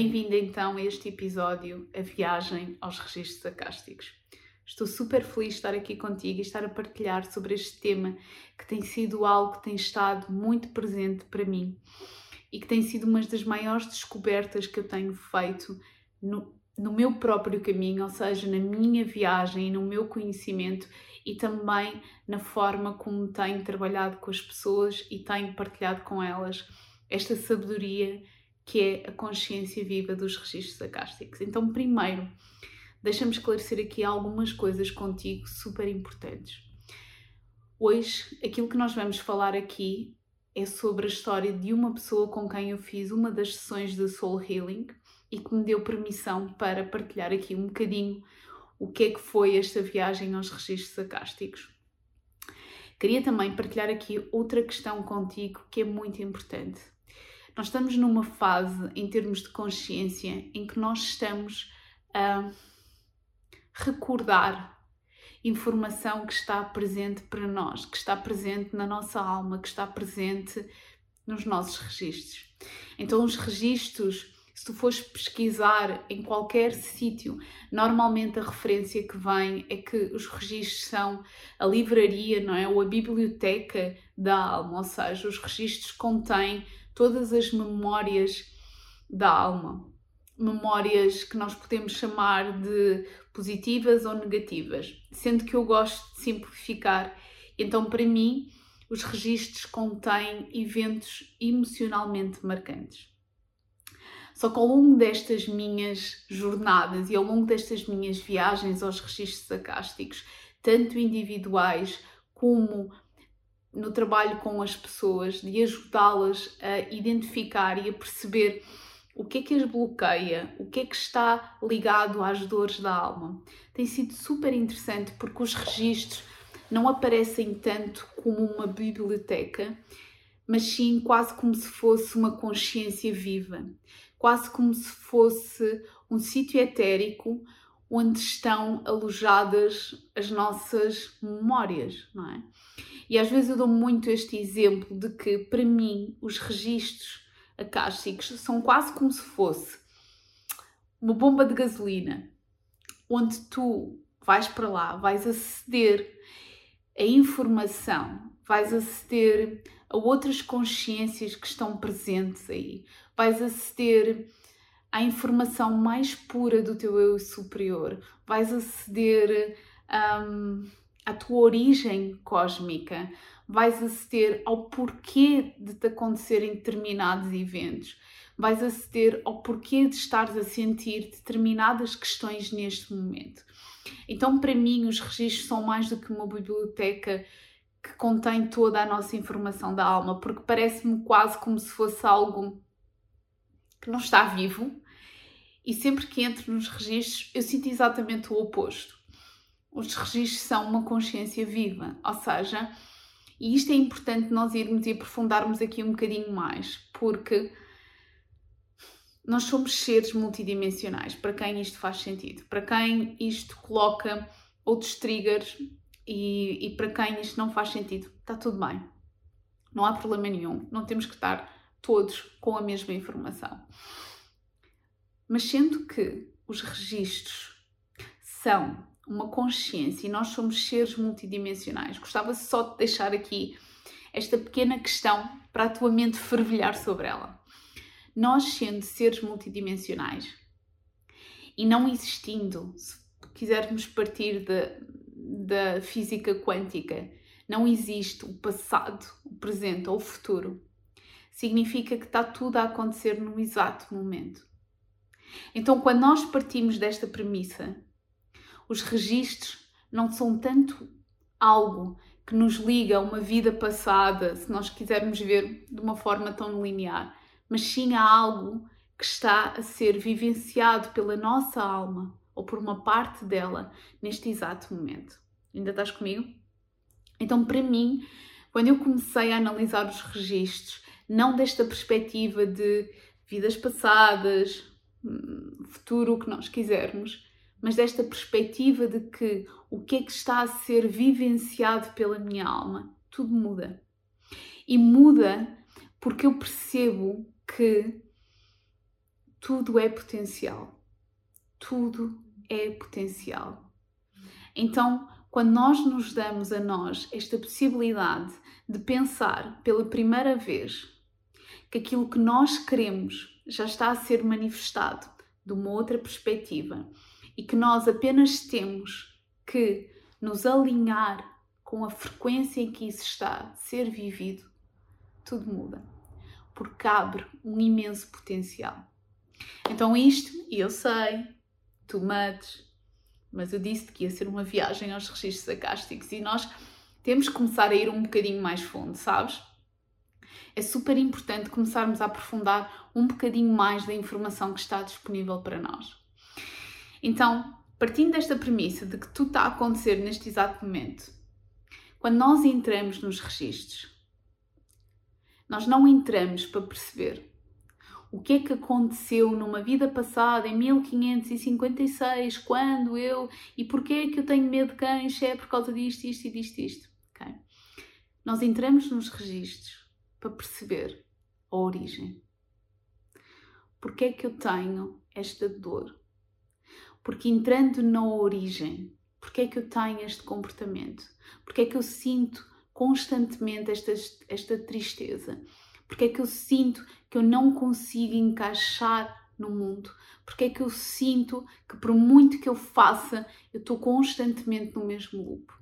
Bem-vindo então a este episódio, a viagem aos registros acásticos. Estou super feliz de estar aqui contigo e estar a partilhar sobre este tema que tem sido algo que tem estado muito presente para mim e que tem sido uma das maiores descobertas que eu tenho feito no, no meu próprio caminho, ou seja, na minha viagem no meu conhecimento e também na forma como tenho trabalhado com as pessoas e tenho partilhado com elas esta sabedoria que é a consciência viva dos registros acásticos. Então, primeiro, deixa-me esclarecer aqui algumas coisas contigo super importantes. Hoje, aquilo que nós vamos falar aqui é sobre a história de uma pessoa com quem eu fiz uma das sessões de Soul Healing e que me deu permissão para partilhar aqui um bocadinho o que é que foi esta viagem aos registros acásticos. Queria também partilhar aqui outra questão contigo que é muito importante. Nós estamos numa fase, em termos de consciência, em que nós estamos a recordar informação que está presente para nós, que está presente na nossa alma, que está presente nos nossos registros. Então, os registros, se tu fores pesquisar em qualquer sítio, normalmente a referência que vem é que os registros são a livraria, não é? Ou a biblioteca da alma, ou seja, os registros contêm todas as memórias da alma. Memórias que nós podemos chamar de positivas ou negativas, sendo que eu gosto de simplificar. Então, para mim, os registros contêm eventos emocionalmente marcantes. Só que ao longo destas minhas jornadas e ao longo destas minhas viagens aos registros acásticos, tanto individuais como no trabalho com as pessoas, de ajudá-las a identificar e a perceber o que é que as bloqueia, o que é que está ligado às dores da alma. Tem sido super interessante porque os registros não aparecem tanto como uma biblioteca, mas sim quase como se fosse uma consciência viva, quase como se fosse um sítio etérico onde estão alojadas as nossas memórias, não é? E às vezes eu dou muito este exemplo de que, para mim, os registros acásticos são quase como se fosse uma bomba de gasolina, onde tu vais para lá, vais aceder a informação, vais aceder a outras consciências que estão presentes aí, vais aceder à informação mais pura do teu eu superior, vais aceder um, à tua origem cósmica, vais aceder ao porquê de te acontecerem determinados eventos, vais aceder ao porquê de estares a sentir determinadas questões neste momento. Então, para mim, os registros são mais do que uma biblioteca que contém toda a nossa informação da alma, porque parece-me quase como se fosse algo que não está vivo. E sempre que entro nos registros, eu sinto exatamente o oposto os registros são uma consciência viva, ou seja, e isto é importante nós irmos e aprofundarmos aqui um bocadinho mais, porque nós somos seres multidimensionais, para quem isto faz sentido, para quem isto coloca outros triggers e, e para quem isto não faz sentido, está tudo bem. Não há problema nenhum, não temos que estar todos com a mesma informação. Mas sendo que os registros são uma consciência e nós somos seres multidimensionais. Gostava só de deixar aqui esta pequena questão para a tua mente fervilhar sobre ela. Nós, sendo seres multidimensionais e não existindo, se quisermos partir da física quântica, não existe o passado, o presente ou o futuro. Significa que está tudo a acontecer no exato momento. Então, quando nós partimos desta premissa os registros não são tanto algo que nos liga a uma vida passada, se nós quisermos ver de uma forma tão linear, mas sim a algo que está a ser vivenciado pela nossa alma ou por uma parte dela neste exato momento. Ainda estás comigo? Então, para mim, quando eu comecei a analisar os registros, não desta perspectiva de vidas passadas, hum, futuro, o que nós quisermos, mas desta perspectiva de que o que é que está a ser vivenciado pela minha alma, tudo muda. E muda porque eu percebo que tudo é potencial. Tudo é potencial. Então, quando nós nos damos a nós esta possibilidade de pensar pela primeira vez que aquilo que nós queremos já está a ser manifestado de uma outra perspectiva e que nós apenas temos que nos alinhar com a frequência em que isso está a ser vivido, tudo muda, porque abre um imenso potencial. Então, isto, eu sei, tu mates, mas eu disse que ia ser uma viagem aos registros acásticos e nós temos que começar a ir um bocadinho mais fundo, sabes? É super importante começarmos a aprofundar um bocadinho mais da informação que está disponível para nós. Então, partindo desta premissa de que tudo está a acontecer neste exato momento, quando nós entramos nos registros, nós não entramos para perceber o que é que aconteceu numa vida passada, em 1556, quando eu, e porquê é que eu tenho medo de cães, é por causa disto, isto e disto, isto. Okay? Nós entramos nos registros para perceber a origem. Porquê é que eu tenho esta dor? Porque entrando na origem, porquê é que eu tenho este comportamento? Porquê é que eu sinto constantemente esta, esta tristeza? Porquê é que eu sinto que eu não consigo encaixar no mundo? Porque é que eu sinto que por muito que eu faça, eu estou constantemente no mesmo loop?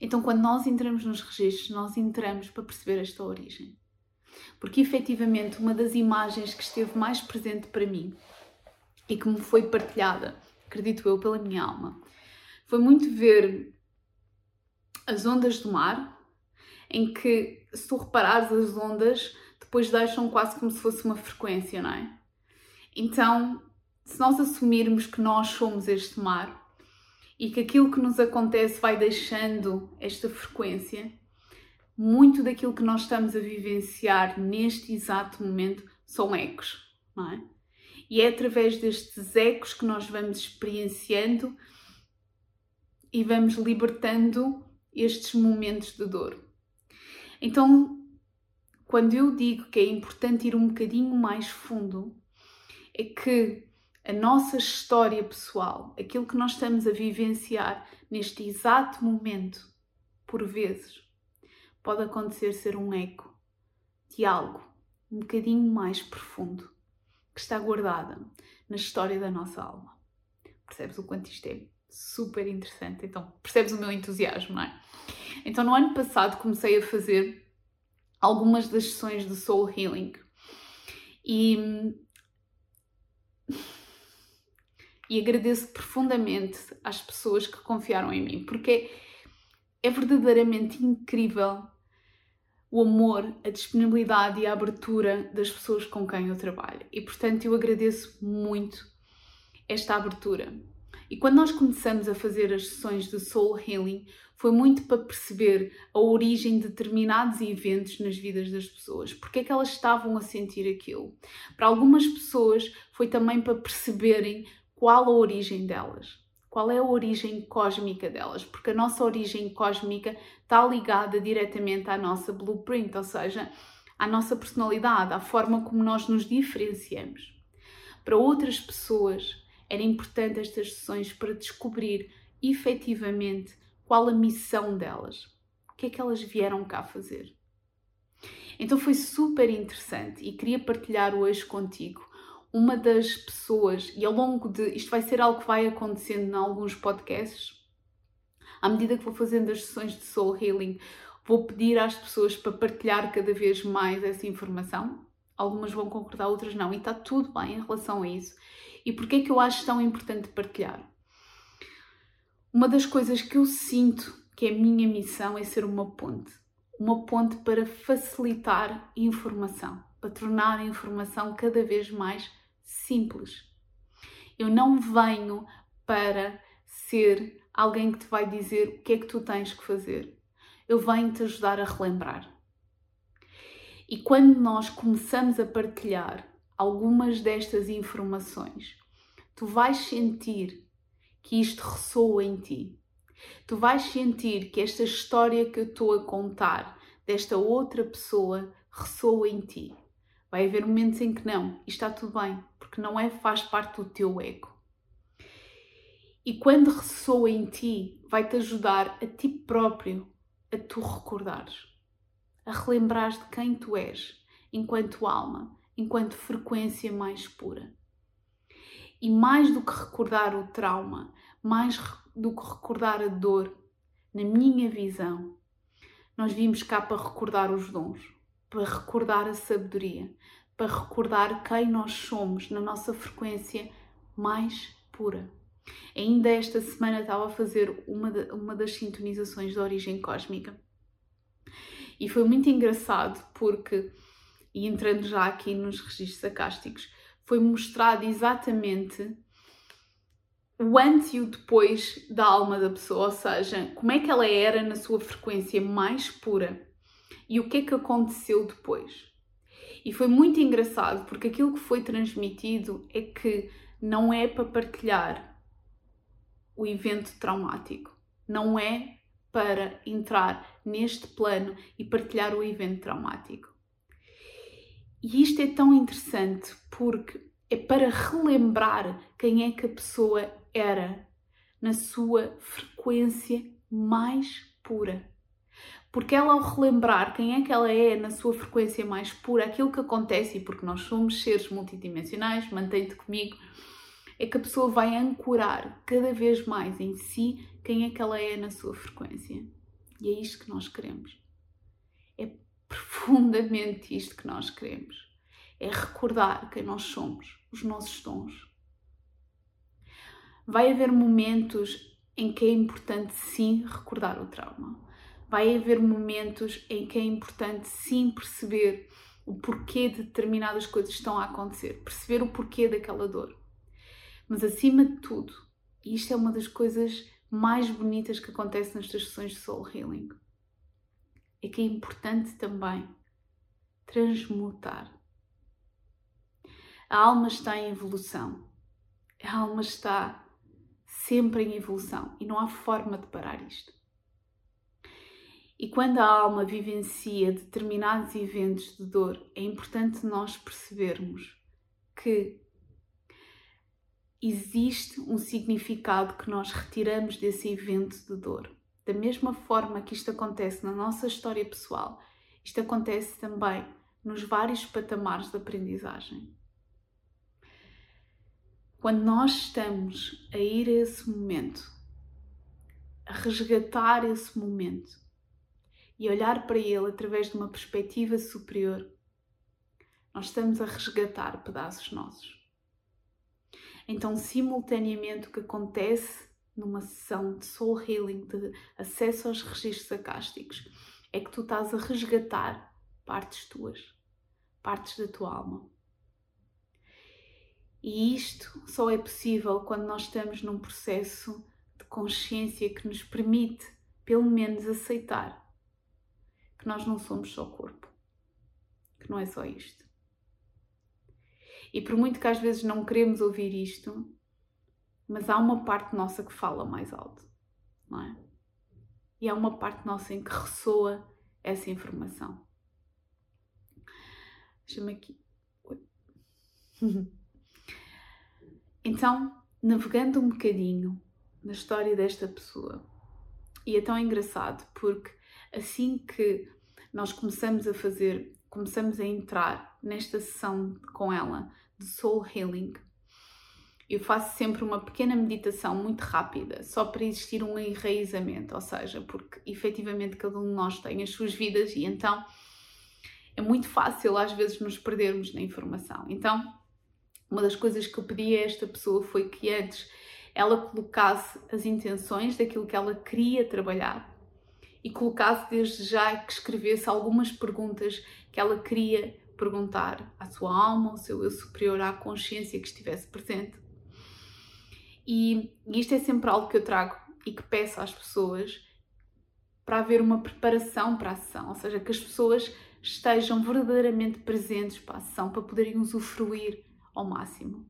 Então, quando nós entramos nos registros, nós entramos para perceber esta origem. Porque efetivamente uma das imagens que esteve mais presente para mim e que me foi partilhada, acredito eu, pela minha alma, foi muito ver as ondas do mar, em que, se tu reparares as ondas, depois deixam quase como se fosse uma frequência, não é? Então, se nós assumirmos que nós somos este mar e que aquilo que nos acontece vai deixando esta frequência, muito daquilo que nós estamos a vivenciar neste exato momento são ecos, não é? E é através destes ecos que nós vamos experienciando e vamos libertando estes momentos de dor. Então, quando eu digo que é importante ir um bocadinho mais fundo, é que a nossa história pessoal, aquilo que nós estamos a vivenciar neste exato momento, por vezes, pode acontecer ser um eco de algo um bocadinho mais profundo que está guardada na história da nossa alma. Percebes o quanto isto é super interessante? Então, percebes o meu entusiasmo, não é? Então, no ano passado comecei a fazer algumas das sessões de Soul Healing. E, e agradeço profundamente às pessoas que confiaram em mim, porque é verdadeiramente incrível o amor, a disponibilidade e a abertura das pessoas com quem eu trabalho. E portanto eu agradeço muito esta abertura. E quando nós começamos a fazer as sessões de Soul Healing, foi muito para perceber a origem de determinados eventos nas vidas das pessoas, porque é que elas estavam a sentir aquilo. Para algumas pessoas foi também para perceberem qual a origem delas, qual é a origem cósmica delas, porque a nossa origem cósmica está ligada diretamente à nossa blueprint, ou seja, à nossa personalidade, à forma como nós nos diferenciamos. Para outras pessoas, era importante estas sessões para descobrir efetivamente qual a missão delas, o que é que elas vieram cá fazer. Então foi super interessante e queria partilhar hoje contigo uma das pessoas, e ao longo de. Isto vai ser algo que vai acontecendo em alguns podcasts, à medida que vou fazendo as sessões de Soul Healing, vou pedir às pessoas para partilhar cada vez mais essa informação. Algumas vão concordar, outras não, e está tudo bem em relação a isso. E porquê é que eu acho tão importante partilhar? Uma das coisas que eu sinto que é a minha missão é ser uma ponte. Uma ponte para facilitar informação, para tornar a informação cada vez mais simples. Eu não venho para ser alguém que te vai dizer o que é que tu tens que fazer. Eu venho te ajudar a relembrar. E quando nós começamos a partilhar algumas destas informações, tu vais sentir que isto ressoa em ti. Tu vais sentir que esta história que eu estou a contar desta outra pessoa ressoa em ti. Vai haver momentos em que não, e está tudo bem, porque não é faz parte do teu ego. E quando ressoa em ti, vai-te ajudar a ti próprio a tu recordares, a relembrares de quem tu és, enquanto alma, enquanto frequência mais pura. E mais do que recordar o trauma, mais do que recordar a dor, na minha visão, nós vimos cá para recordar os dons, para recordar a sabedoria, para recordar quem nós somos na nossa frequência mais pura. Ainda esta semana estava a fazer uma, de, uma das sintonizações da origem cósmica e foi muito engraçado porque, e entrando já aqui nos registros acásticos, foi mostrado exatamente o antes e o depois da alma da pessoa, ou seja, como é que ela era na sua frequência mais pura e o que é que aconteceu depois. E foi muito engraçado porque aquilo que foi transmitido é que não é para partilhar o evento traumático, não é para entrar neste plano e partilhar o evento traumático. E isto é tão interessante porque é para relembrar quem é que a pessoa era na sua frequência mais pura. Porque ela, ao relembrar quem é que ela é na sua frequência mais pura, aquilo que acontece, e porque nós somos seres multidimensionais, mantém-te comigo, é que a pessoa vai ancorar cada vez mais em si quem é que ela é na sua frequência. E é isto que nós queremos. É profundamente isto que nós queremos. É recordar quem nós somos, os nossos dons, Vai haver momentos em que é importante sim recordar o trauma. Vai haver momentos em que é importante sim perceber o porquê de determinadas coisas estão a acontecer, perceber o porquê daquela dor. Mas acima de tudo, e isto é uma das coisas mais bonitas que acontece nas sessões de soul healing, é que é importante também transmutar. A alma está em evolução. A alma está sempre em evolução e não há forma de parar isto. E quando a alma vivencia determinados eventos de dor, é importante nós percebermos que existe um significado que nós retiramos desse evento de dor. Da mesma forma que isto acontece na nossa história pessoal, isto acontece também nos vários patamares de aprendizagem. Quando nós estamos a ir a esse momento, a resgatar esse momento e olhar para ele através de uma perspectiva superior, nós estamos a resgatar pedaços nossos. Então, simultaneamente, o que acontece numa sessão de soul healing, de acesso aos registros acásticos, é que tu estás a resgatar partes tuas, partes da tua alma. E isto só é possível quando nós estamos num processo de consciência que nos permite, pelo menos, aceitar que nós não somos só corpo, que não é só isto. E por muito que às vezes não queremos ouvir isto, mas há uma parte nossa que fala mais alto, não é? E há uma parte nossa em que ressoa essa informação. Deixa-me aqui. Então, navegando um bocadinho na história desta pessoa, e é tão engraçado porque assim que nós começamos a fazer, começamos a entrar nesta sessão com ela de Soul Healing, eu faço sempre uma pequena meditação muito rápida, só para existir um enraizamento, ou seja, porque efetivamente cada um de nós tem as suas vidas e então é muito fácil às vezes nos perdermos na informação. Então, uma das coisas que eu pedi a esta pessoa foi que antes ela colocasse as intenções daquilo que ela queria trabalhar e colocasse desde já que escrevesse algumas perguntas que ela queria perguntar à sua alma, ao seu eu superior, à consciência que estivesse presente. E, isto é sempre algo que eu trago e que peço às pessoas para haver uma preparação para a sessão, ou seja, que as pessoas estejam verdadeiramente presentes para a sessão, para poderem usufruir ao máximo.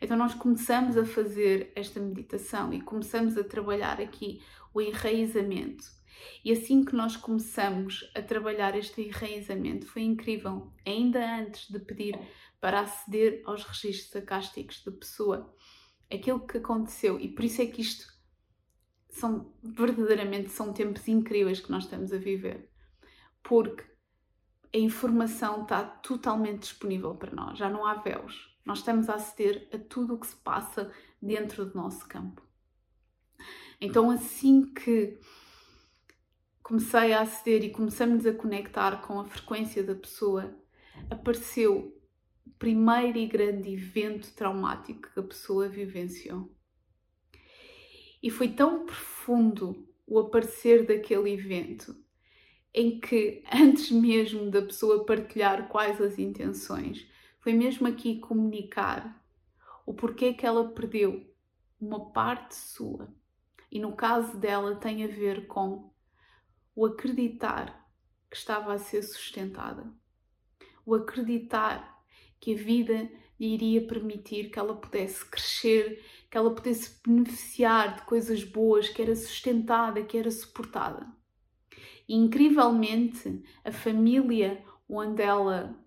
Então, nós começamos a fazer esta meditação e começamos a trabalhar aqui o enraizamento. E assim que nós começamos a trabalhar este enraizamento, foi incrível, ainda antes de pedir para aceder aos registros acásticos da pessoa, aquilo que aconteceu, e por isso é que isto são verdadeiramente são tempos incríveis que nós estamos a viver, porque a informação está totalmente disponível para nós, já não há véus. Nós estamos a aceder a tudo o que se passa dentro do nosso campo. Então, assim que comecei a aceder e começamos a conectar com a frequência da pessoa, apareceu o primeiro e grande evento traumático que a pessoa vivenciou. E foi tão profundo o aparecer daquele evento em que, antes mesmo da pessoa partilhar quais as intenções, foi mesmo aqui comunicar o porquê que ela perdeu uma parte sua. E no caso dela tem a ver com o acreditar que estava a ser sustentada, o acreditar que a vida lhe iria permitir que ela pudesse crescer, que ela pudesse beneficiar de coisas boas, que era sustentada, que era suportada. E, incrivelmente, a família onde ela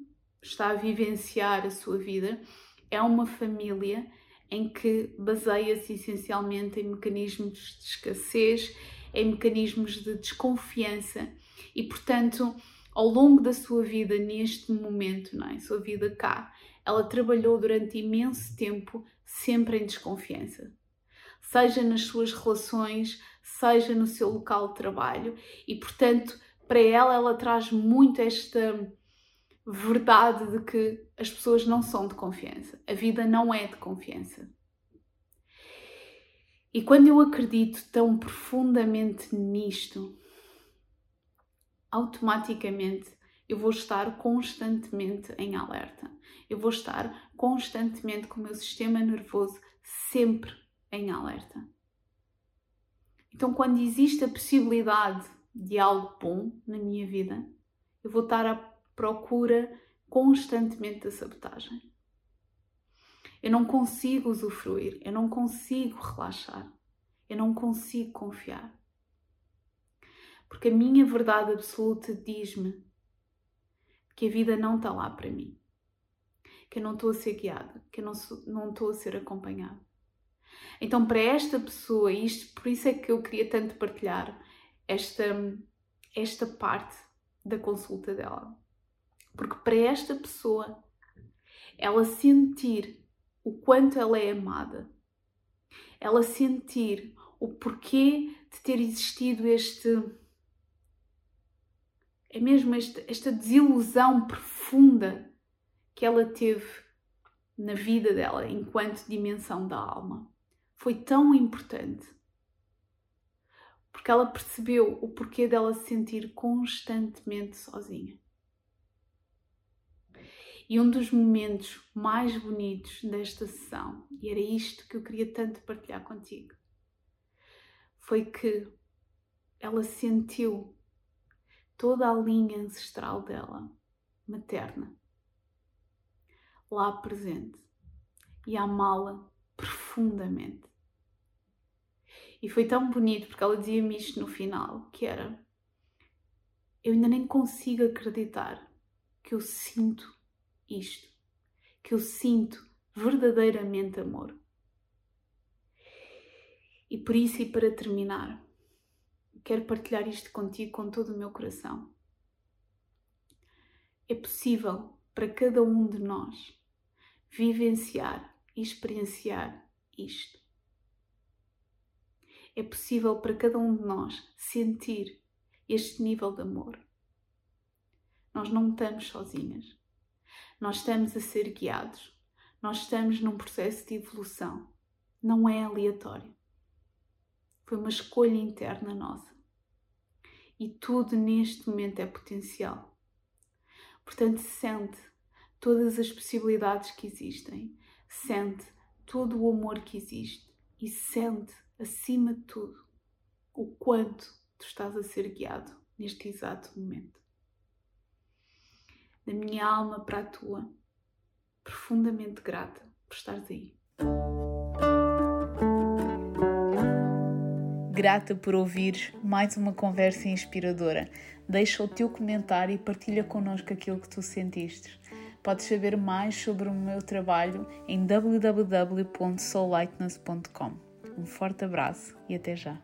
está a vivenciar a sua vida é uma família em que baseia-se essencialmente em mecanismos de escassez, em mecanismos de desconfiança e, portanto, ao longo da sua vida, neste momento, não é? sua vida cá, ela trabalhou durante imenso tempo sempre em desconfiança. Seja nas suas relações, seja no seu local de trabalho, e portanto, para ela, ela traz muito esta verdade de que as pessoas não são de confiança. A vida não é de confiança. E quando eu acredito tão profundamente nisto, automaticamente eu vou estar constantemente em alerta. Eu vou estar constantemente com o meu sistema nervoso sempre em alerta. Então, quando existe a possibilidade de algo bom na minha vida, eu vou estar a procura constantemente da sabotagem. Eu não consigo usufruir, eu não consigo relaxar, eu não consigo confiar. Porque a minha verdade absoluta diz-me que a vida não está lá para mim, que eu não estou a ser guiada, que eu não, não estou a ser acompanhada. Então, para esta pessoa, isto, por isso é que eu queria tanto partilhar esta, esta parte da consulta dela. Porque para esta pessoa, ela sentir o quanto ela é amada, ela sentir o porquê de ter existido este. É mesmo esta, esta desilusão profunda que ela teve na vida dela enquanto dimensão da alma. Foi tão importante. Porque ela percebeu o porquê dela se sentir constantemente sozinha. E um dos momentos mais bonitos desta sessão, e era isto que eu queria tanto partilhar contigo, foi que ela sentiu toda a linha ancestral dela, materna, lá presente e amá-la profundamente. E foi tão bonito porque ela dizia-me isto no final, que era eu ainda nem consigo acreditar que eu sinto isto, que eu sinto verdadeiramente amor. E por isso, e para terminar, quero partilhar isto contigo com todo o meu coração. É possível para cada um de nós vivenciar e experienciar isto. É possível para cada um de nós sentir este nível de amor. Nós não estamos sozinhas. Nós estamos a ser guiados. Nós estamos num processo de evolução. Não é aleatório. Foi uma escolha interna nossa. E tudo neste momento é potencial. Portanto, sente todas as possibilidades que existem. Sente todo o amor que existe. e sente, acima de tudo, o quanto tu estás a ser guiado neste exato momento. Da minha alma para a tua, profundamente grata por estares aí. Grata por ouvires mais uma conversa inspiradora. Deixa o teu comentário e partilha connosco aquilo que tu sentiste. Podes saber mais sobre o meu trabalho em www.soullightness.com. Um forte abraço e até já!